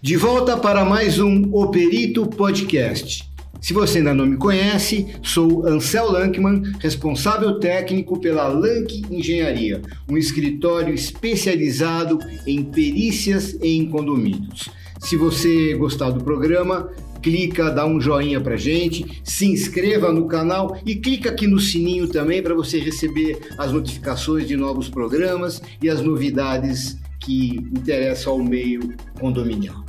De volta para mais um O Perito Podcast. Se você ainda não me conhece, sou Ansel Lankman, responsável técnico pela Lank Engenharia, um escritório especializado em perícias em condomínios. Se você gostar do programa, clica, dá um joinha pra gente, se inscreva no canal e clica aqui no sininho também para você receber as notificações de novos programas e as novidades que interessam ao meio condominial.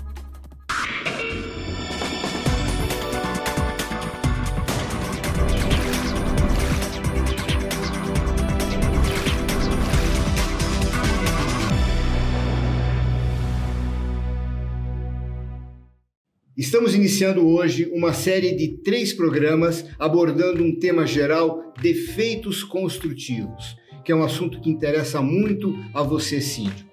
Estamos iniciando hoje uma série de três programas abordando um tema geral: defeitos construtivos, que é um assunto que interessa muito a você, síndico.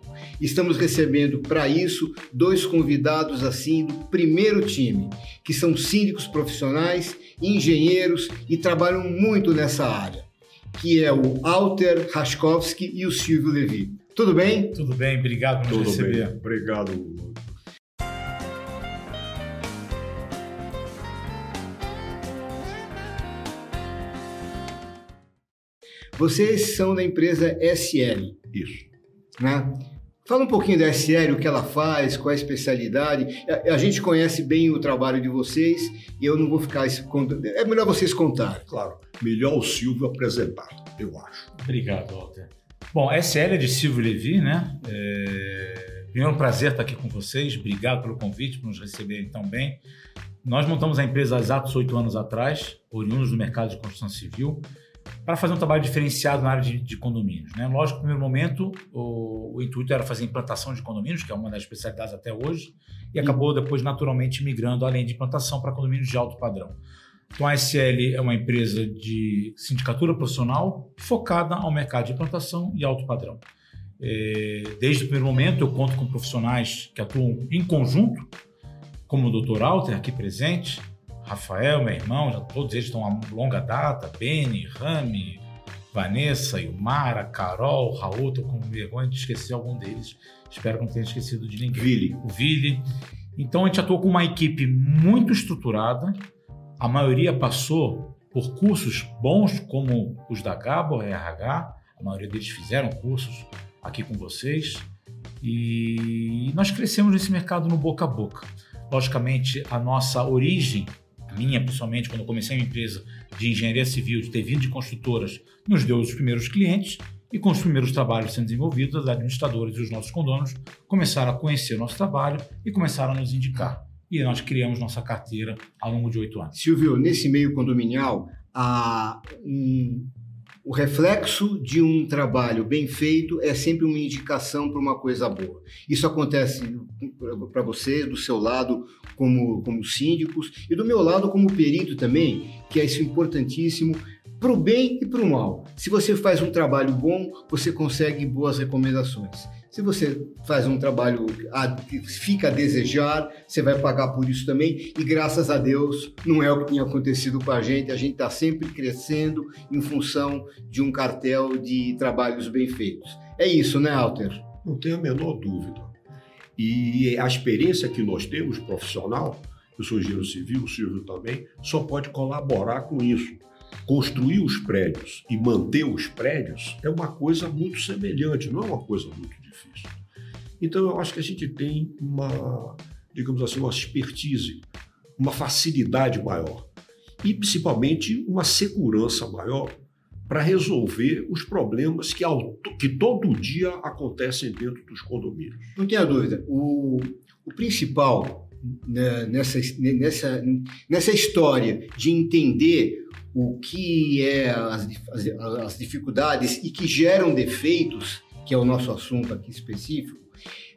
Estamos recebendo para isso dois convidados assim do primeiro time, que são síndicos profissionais, engenheiros e trabalham muito nessa área, que é o Alter Raskowski e o Silvio Levi. Tudo bem? Tudo bem, obrigado por nos receber. Bem. Obrigado, Vocês são da empresa SL. Isso. Né? Fala um pouquinho da SL, o que ela faz, qual é a especialidade. A, a gente conhece bem o trabalho de vocês e eu não vou ficar. É melhor vocês contarem. Claro, melhor o Silvio apresentar, eu acho. Obrigado, Walter. Bom, a SL é de Silvio Levi, né? É... Primeiro, é um prazer estar aqui com vocês. Obrigado pelo convite, por nos receberem tão bem. Nós montamos a empresa há exatos oito anos atrás, oriundos do mercado de construção civil para fazer um trabalho diferenciado na área de, de condomínios. Né? Lógico, no primeiro momento, o, o, intuito era fazer implantação de condomínios, que é uma das especialidades até hoje, e acabou depois naturalmente migrando além de implantação para condomínios de alto padrão. Então, a SL é uma empresa de sindicatura profissional focada ao mercado de implantação e alto padrão. É, desde o primeiro momento, eu conto com profissionais que atuam em conjunto, como o Dr. Alter, aqui presente, Rafael, meu irmão, já todos eles estão há longa data, Beni, Rami, Vanessa, Ilmara, Carol, Raul, estou com vergonha de esquecer algum deles. Espero que não tenha esquecido de ninguém. Vili. O Vili. Então a gente atuou com uma equipe muito estruturada. A maioria passou por cursos bons, como os da Gabo, RH. A maioria deles fizeram cursos aqui com vocês. E nós crescemos nesse mercado no boca a boca. Logicamente, a nossa origem minha pessoalmente, quando eu comecei a empresa de engenharia civil, de ter vindo de construtoras, nos deu os primeiros clientes e com os primeiros trabalhos sendo desenvolvidos, as administradoras e os nossos condonos começaram a conhecer o nosso trabalho e começaram a nos indicar. E nós criamos nossa carteira ao longo de oito anos. Silvio, nesse meio condominial, há um, o reflexo de um trabalho bem feito é sempre uma indicação para uma coisa boa. Isso acontece para você, do seu lado, como, como síndicos, e do meu lado, como perito também, que é isso importantíssimo para o bem e para o mal. Se você faz um trabalho bom, você consegue boas recomendações. Se você faz um trabalho que fica a desejar, você vai pagar por isso também. E graças a Deus, não é o que tem acontecido com a gente. A gente está sempre crescendo em função de um cartel de trabalhos bem feitos. É isso, né, Alter? Não tenho a menor dúvida. E a experiência que nós temos profissional, eu sou engenheiro civil, o Silvio também, só pode colaborar com isso. Construir os prédios e manter os prédios é uma coisa muito semelhante, não é uma coisa muito difícil. Então, eu acho que a gente tem uma, digamos assim, uma expertise, uma facilidade maior e principalmente uma segurança maior para resolver os problemas que, que todo dia acontecem dentro dos condomínios. Não tenha dúvida. O, o principal nessa, nessa, nessa história de entender o que é as, as, as dificuldades e que geram defeitos, que é o nosso assunto aqui específico,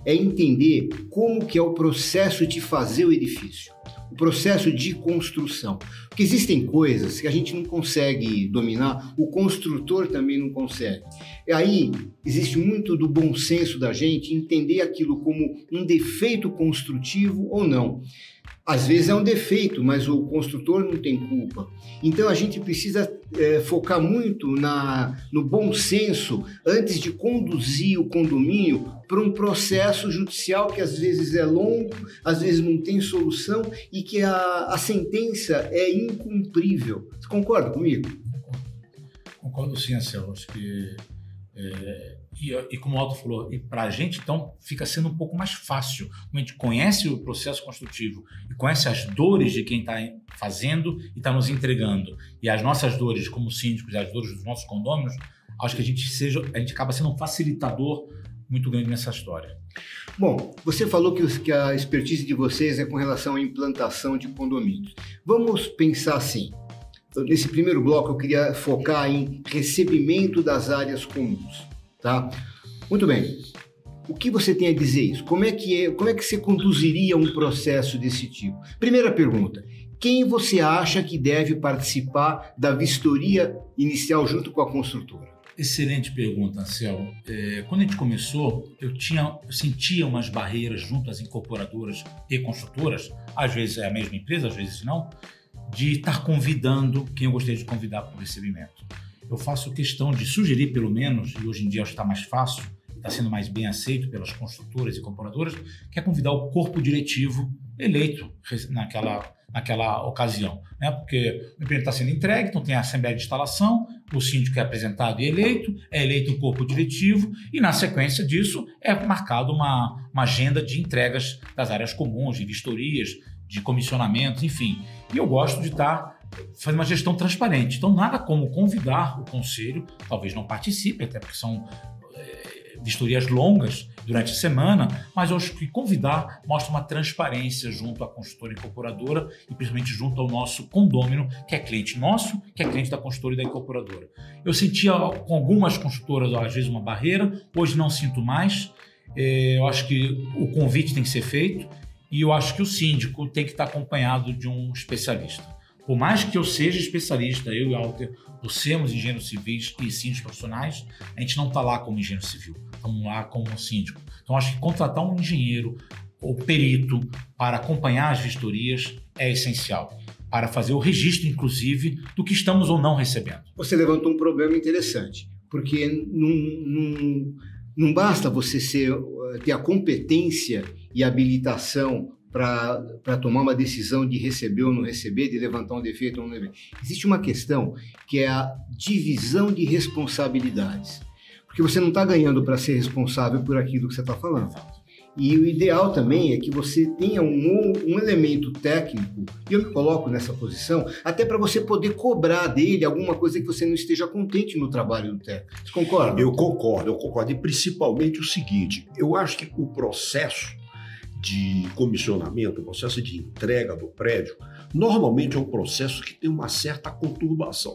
é entender como que é o processo de fazer o edifício o processo de construção. Porque existem coisas que a gente não consegue dominar, o construtor também não consegue. E aí existe muito do bom senso da gente entender aquilo como um defeito construtivo ou não. Às vezes é um defeito, mas o construtor não tem culpa. Então a gente precisa é, focar muito na, no bom senso antes de conduzir o condomínio para um processo judicial que às vezes é longo, às vezes não tem solução e que a, a sentença é incumprível. Você concorda comigo? Concordo sim, Anselmo. Acho que é, e, e, como o Aldo falou, e para a gente, então, fica sendo um pouco mais fácil. A gente conhece o processo construtivo e conhece as dores de quem está fazendo e está nos entregando. E as nossas dores como síndicos e as dores dos nossos condôminos, acho que a gente seja, a gente acaba sendo um facilitador muito grande nessa história. Bom, você falou que, que a expertise de vocês é com relação à implantação de condomínios. Vamos pensar assim. Nesse primeiro bloco, eu queria focar em recebimento das áreas comuns. Tá? Muito bem. O que você tem a dizer isso? Como é que é, como é que você conduziria um processo desse tipo? Primeira pergunta: quem você acha que deve participar da vistoria inicial junto com a construtora? Excelente pergunta, Ansel. É, quando a gente começou, eu tinha, eu sentia umas barreiras junto às incorporadoras e construtoras, às vezes é a mesma empresa, às vezes não, de estar convidando quem eu gostaria de convidar para o recebimento eu faço questão de sugerir, pelo menos, e hoje em dia está mais fácil, está sendo mais bem aceito pelas construtoras e compradoras, que é convidar o corpo diretivo eleito naquela, naquela ocasião. Né? Porque o empreendimento está sendo entregue, então tem a assembleia de instalação, o síndico é apresentado e eleito, é eleito o corpo diretivo, e na sequência disso é marcado uma, uma agenda de entregas das áreas comuns, de vistorias, de comissionamentos, enfim. E eu gosto de estar fazer uma gestão transparente. Então, nada como convidar o conselho, talvez não participe, até porque são é, vistorias longas durante a semana, mas eu acho que convidar mostra uma transparência junto à consultora incorporadora e principalmente junto ao nosso condômino, que é cliente nosso, que é cliente da consultora e da incorporadora. Eu sentia com algumas consultoras, às vezes, uma barreira, hoje não sinto mais. É, eu acho que o convite tem que ser feito e eu acho que o síndico tem que estar acompanhado de um especialista. Por mais que eu seja especialista, eu e Alter, por sermos engenheiros civis e síndicos profissionais, a gente não está lá como engenheiro civil, estamos lá como síndico. Então, acho que contratar um engenheiro ou perito para acompanhar as vistorias é essencial, para fazer o registro, inclusive, do que estamos ou não recebendo. Você levantou um problema interessante, porque não, não, não basta você ser, ter a competência e habilitação para tomar uma decisão de receber ou não receber, de levantar um defeito ou não levantar. Existe uma questão que é a divisão de responsabilidades. Porque você não está ganhando para ser responsável por aquilo que você está falando. E o ideal também é que você tenha um, um elemento técnico, e eu me coloco nessa posição, até para você poder cobrar dele alguma coisa que você não esteja contente no trabalho do técnico. Você concorda? Eu concordo, eu concordo. E principalmente o seguinte: eu acho que o processo de comissionamento, o processo de entrega do prédio, normalmente é um processo que tem uma certa conturbação.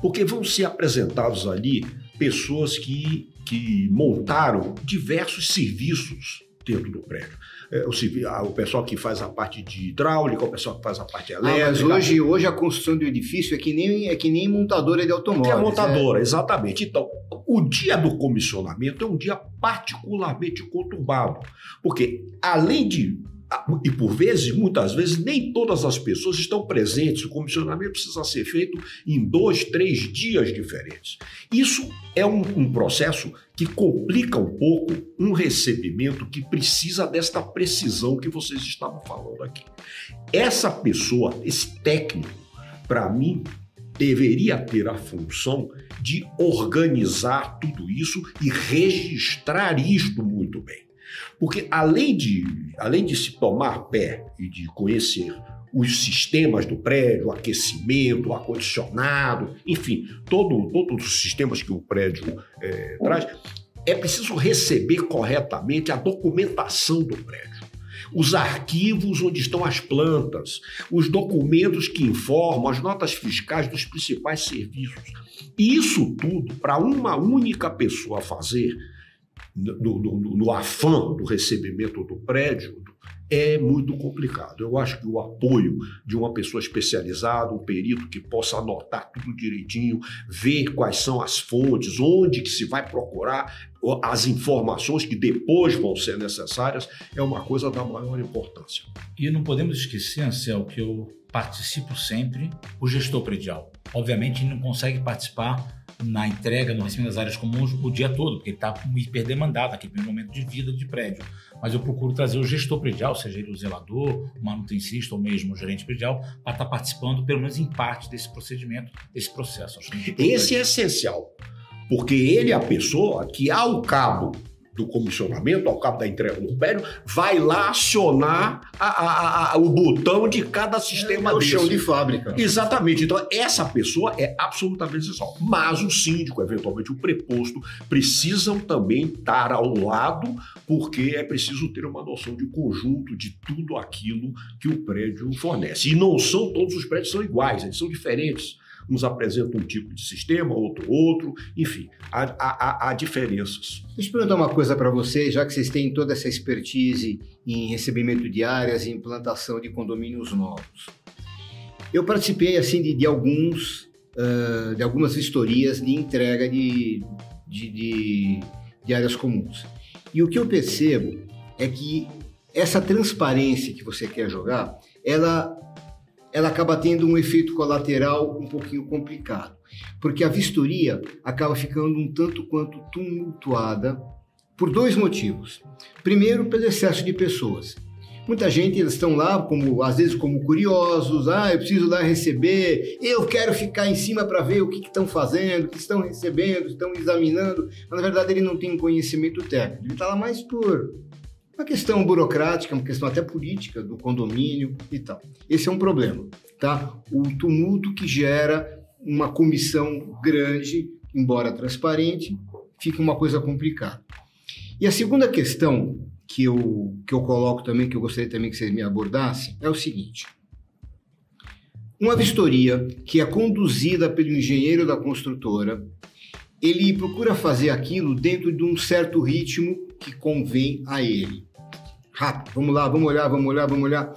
Porque vão ser apresentados ali pessoas que, que montaram diversos serviços dentro do prédio é, o, o, pessoal que faz a parte de hidráulica, o pessoal que faz a parte elétrica. Ah, mas hoje, hoje a construção do edifício é que nem, é que nem montadora de automóveis. É montadora, é... exatamente. Então, o dia do comissionamento é um dia particularmente conturbado, porque além de e por vezes, muitas vezes, nem todas as pessoas estão presentes. O comissionamento precisa ser feito em dois, três dias diferentes. Isso é um, um, processo que complica um pouco um recebimento que precisa desta precisão que vocês estavam falando aqui. Essa pessoa, esse técnico, para mim, deveria ter a função de organizar tudo isso e registrar isto muito bem. Porque além de, além de se tomar pé e de conhecer os sistemas do prédio, o aquecimento, ar-condicionado, enfim, todo, todos os sistemas que o prédio é, traz, é preciso receber corretamente a documentação do prédio. Os arquivos onde estão as plantas, os documentos que informam, as notas fiscais dos principais serviços. Isso tudo, para uma única pessoa fazer, no, no, no afã do recebimento do prédio, é muito complicado. Eu acho que o apoio de uma pessoa especializada, um perito que possa anotar tudo direitinho, ver quais são as fontes, onde que se vai procurar as informações que depois vão ser necessárias, é uma coisa da maior importância. E não podemos esquecer, Ansel, que eu participo sempre, o gestor predial. Obviamente, não consegue participar na entrega, no recebimento das áreas comuns o dia todo, porque ele está hiperdemandado naquele primeiro momento de vida de prédio. Mas eu procuro trazer o gestor predial, seja ele o zelador, o manutencista ou mesmo o gerente predial, para estar tá participando, pelo menos em parte, desse procedimento, desse processo. Esse é essencial, porque ele é a pessoa que, ao cabo do comissionamento, ao cabo da entrega do prédio, vai lá acionar a, a, a, o botão de cada sistema é, é o chão de fábrica. Exatamente. Então, essa pessoa é absolutamente essencial. Mas o síndico, eventualmente o preposto, precisam também estar ao lado, porque é preciso ter uma noção de conjunto de tudo aquilo que o prédio fornece. E não são todos os prédios são iguais, eles são diferentes uns apresentam um tipo de sistema, outro outro, enfim, há, há, há diferenças. Deixa eu perguntar uma coisa para vocês, já que vocês têm toda essa expertise em recebimento de áreas e implantação de condomínios novos. Eu participei assim de, de alguns uh, de algumas vistorias de entrega de, de, de, de áreas comuns. E o que eu percebo é que essa transparência que você quer jogar, ela ela acaba tendo um efeito colateral um pouquinho complicado, porque a vistoria acaba ficando um tanto quanto tumultuada por dois motivos. Primeiro, pelo excesso de pessoas. Muita gente eles estão lá como às vezes como curiosos, ah, eu preciso lá receber, eu quero ficar em cima para ver o que estão fazendo, o que estão recebendo, estão examinando, mas na verdade ele não tem conhecimento técnico. Ele está lá mais por uma questão burocrática, uma questão até política do condomínio e tal. Esse é um problema, tá? O tumulto que gera uma comissão grande, embora transparente, fica uma coisa complicada. E a segunda questão que eu, que eu coloco também, que eu gostaria também que vocês me abordassem, é o seguinte. Uma vistoria que é conduzida pelo engenheiro da construtora, ele procura fazer aquilo dentro de um certo ritmo que convém a ele rápido. Vamos lá, vamos olhar, vamos olhar, vamos olhar.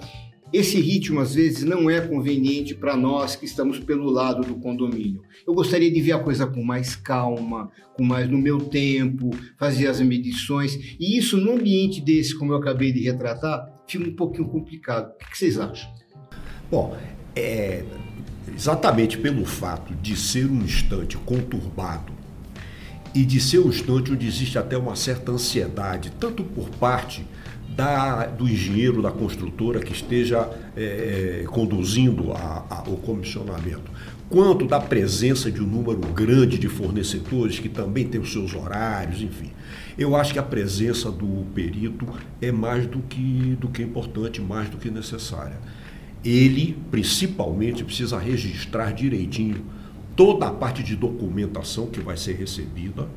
Esse ritmo, às vezes, não é conveniente para nós que estamos pelo lado do condomínio. Eu gostaria de ver a coisa com mais calma, com mais no meu tempo, fazer as medições. E isso, num ambiente desse, como eu acabei de retratar, fica um pouquinho complicado. O que vocês acham? Bom, é, exatamente pelo fato de ser um instante conturbado e de ser um instante onde existe até uma certa ansiedade, tanto por parte da, do engenheiro da construtora que esteja é, é, conduzindo a, a, o comissionamento, quanto da presença de um número grande de fornecedores que também têm os seus horários, enfim. Eu acho que a presença do perito é mais do que, do que importante, mais do que necessária. Ele, principalmente, precisa registrar direitinho toda a parte de documentação que vai ser recebida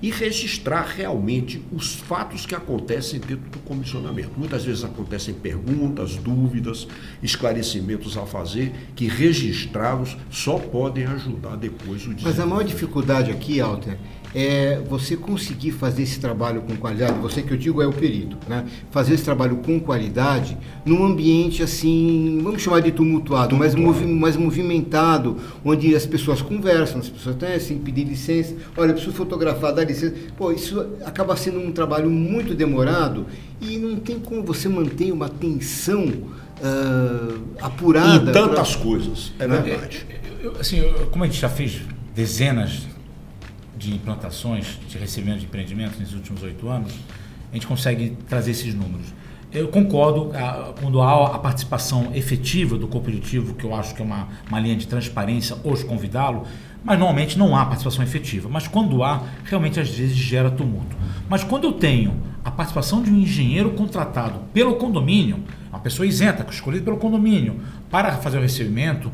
e registrar realmente os fatos que acontecem dentro do comissionamento. Muitas vezes acontecem perguntas, dúvidas, esclarecimentos a fazer, que registrados só podem ajudar depois o Mas a maior dificuldade aqui, Alter, é você conseguir fazer esse trabalho com qualidade, você que eu digo é o perito, né? Fazer esse trabalho com qualidade num ambiente assim, vamos chamar de tumultuado, mais, movi mais movimentado, onde as pessoas conversam, as pessoas têm assim, pedir licença, olha, eu preciso fotografar, dá licença. Pô, isso acaba sendo um trabalho muito demorado e não tem como você manter uma tensão uh, apurada. Em tantas pra... coisas, é né? verdade. Eu, assim, eu, como a gente já fez dezenas de implantações, de recebimento de empreendimentos nos últimos oito anos, a gente consegue trazer esses números. Eu concordo quando há a participação efetiva do cooperativo, que eu acho que é uma, uma linha de transparência, hoje convidá-lo, mas normalmente não há participação efetiva. Mas quando há, realmente às vezes gera tumulto. Mas quando eu tenho a participação de um engenheiro contratado pelo condomínio, uma pessoa isenta, escolhida pelo condomínio, para fazer o recebimento,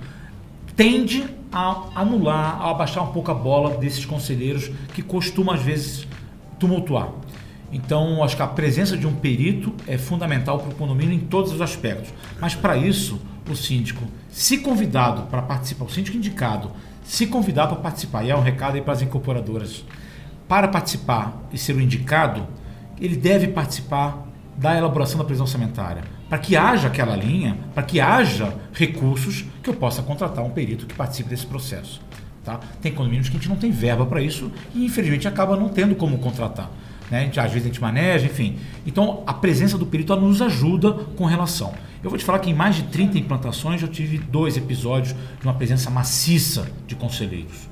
tende a anular, a abaixar um pouco a bola desses conselheiros que costumam às vezes tumultuar. Então, acho que a presença de um perito é fundamental para o condomínio em todos os aspectos. Mas para isso, o síndico, se convidado para participar, o síndico indicado, se convidar para participar, e é um recado aí para as incorporadoras, para participar e ser o indicado, ele deve participar da elaboração da previsão orçamentária, para que haja aquela linha, para que haja recursos que eu possa contratar um perito que participe desse processo. Tá? Tem condomínios que a gente não tem verba para isso e infelizmente acaba não tendo como contratar. Né? Gente, às vezes a gente maneja, enfim. Então a presença do perito nos ajuda com relação. Eu vou te falar que em mais de 30 implantações eu tive dois episódios de uma presença maciça de conselheiros.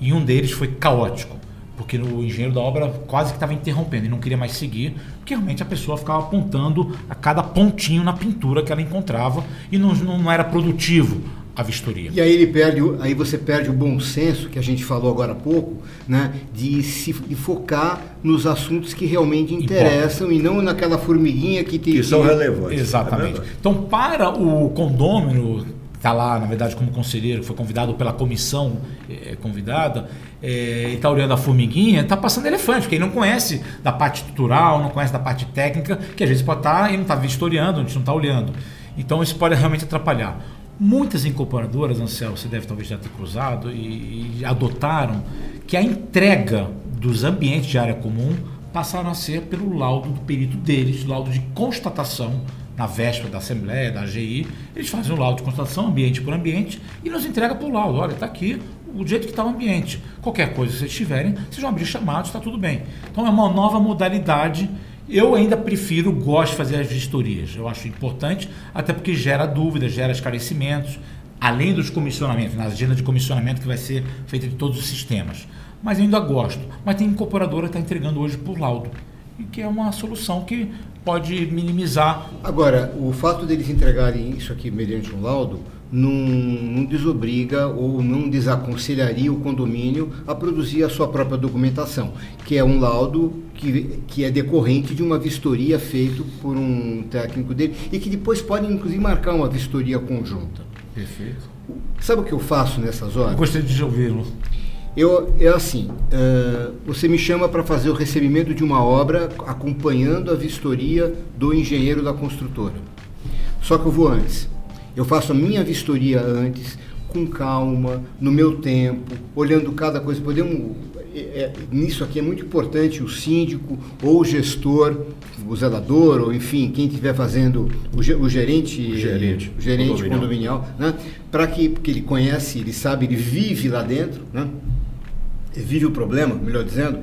E um deles foi caótico porque o engenheiro da obra quase que estava interrompendo e não queria mais seguir, porque realmente a pessoa ficava apontando a cada pontinho na pintura que ela encontrava e não, não era produtivo a vistoria. E aí ele perde, aí você perde o bom senso que a gente falou agora há pouco, né, de se de focar nos assuntos que realmente interessam Importa. e não naquela formiguinha que tem que são relevantes. Exatamente. É então para o condômino está lá, na verdade, como conselheiro, foi convidado pela comissão é, convidada, é, e está olhando a formiguinha, está passando elefante, porque ele não conhece da parte estrutural, não conhece da parte técnica, que às vezes pode estar tá, e não está vistoriando, a gente não está olhando. Então isso pode realmente atrapalhar. Muitas incorporadoras, Ansel, você deve talvez já ter cruzado, e, e adotaram que a entrega dos ambientes de área comum passaram a ser pelo laudo do perito deles, laudo de constatação na véspera da Assembleia, da AGI, eles fazem o laudo de constatação, ambiente por ambiente, e nos entrega por laudo. Olha, está aqui o jeito que está o ambiente. Qualquer coisa que vocês tiverem, vocês vão abrir chamados, está tudo bem. Então é uma nova modalidade. Eu ainda prefiro, gosto de fazer as vistorias. Eu acho importante, até porque gera dúvidas, gera esclarecimentos, além dos comissionamentos, na agenda de comissionamento que vai ser feita de todos os sistemas. Mas ainda gosto. Mas tem incorporadora que está entregando hoje por laudo e que é uma solução que pode minimizar. Agora, o fato deles entregarem isso aqui mediante um laudo não, não, desobriga ou não desaconselharia o condomínio a produzir a sua própria documentação, que é um laudo que, que é decorrente de uma vistoria feita por um técnico dele e que depois pode, inclusive, marcar uma vistoria conjunta. Perfeito. Sabe o que eu faço nessas horas? Eu gostaria de ouvi-lo. Eu, é assim, uh, você me chama para fazer o recebimento de uma obra acompanhando a vistoria do engenheiro da construtora. Só que eu vou antes. Eu faço a minha vistoria antes, com calma, no meu tempo, olhando cada coisa. Podemos, é, é, nisso aqui é muito importante o síndico ou o gestor, o zelador, ou enfim, quem estiver fazendo, o, o gerente, o gerente, o gerente condominial, condominial né? para que porque ele conhece, ele sabe, ele vive lá dentro, né? Vive o problema, melhor dizendo.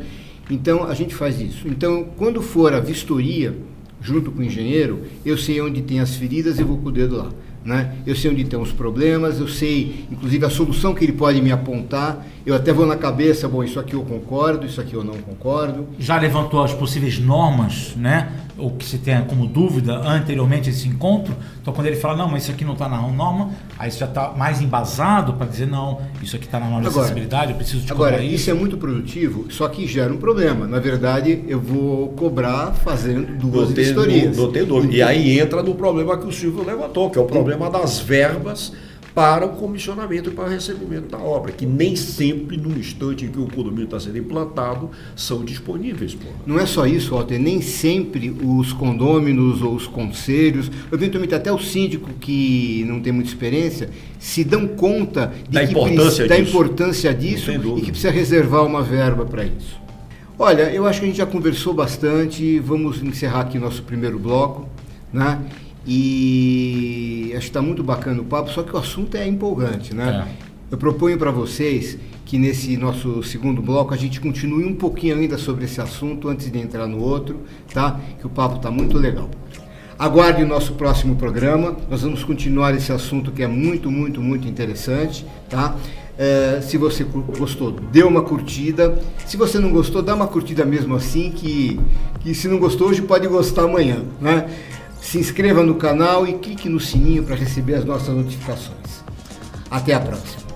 Então a gente faz isso. Então, quando for a vistoria, junto com o engenheiro, eu sei onde tem as feridas e vou com o dedo lá. Né? Eu sei onde tem os problemas, eu sei, inclusive, a solução que ele pode me apontar. Eu até vou na cabeça, bom, isso aqui eu concordo, isso aqui eu não concordo. Já levantou as possíveis normas, né? Ou que se tenha como dúvida anteriormente esse encontro. Então, quando ele fala, não, mas isso aqui não está na norma, aí você já está mais embasado para dizer, não, isso aqui está na norma de acessibilidade, eu preciso de Agora, isso. isso é muito produtivo, só que gera um problema. Na verdade, eu vou cobrar fazendo duas não historias. Não, não E aí entra no problema que o Silvio levantou, que é o problema das verbas para o comissionamento e para o recebimento da obra, que nem sempre, no instante em que o condomínio está sendo implantado, são disponíveis. Porra. Não é só isso, Walter, nem sempre os condôminos ou os conselhos, eventualmente até o síndico que não tem muita experiência, se dão conta da, importância, da importância disso e que precisa reservar uma verba para isso. Olha, eu acho que a gente já conversou bastante, vamos encerrar aqui nosso primeiro bloco, né? E acho que está muito bacana o papo, só que o assunto é empolgante, né? É. Eu proponho para vocês que nesse nosso segundo bloco a gente continue um pouquinho ainda sobre esse assunto antes de entrar no outro, tá? Que o papo está muito legal. Aguarde o nosso próximo programa. Nós vamos continuar esse assunto que é muito, muito, muito interessante, tá? É, se você gostou, dê uma curtida. Se você não gostou, dá uma curtida mesmo assim, que, que se não gostou hoje pode gostar amanhã, né? Se inscreva no canal e clique no sininho para receber as nossas notificações. Até a próxima.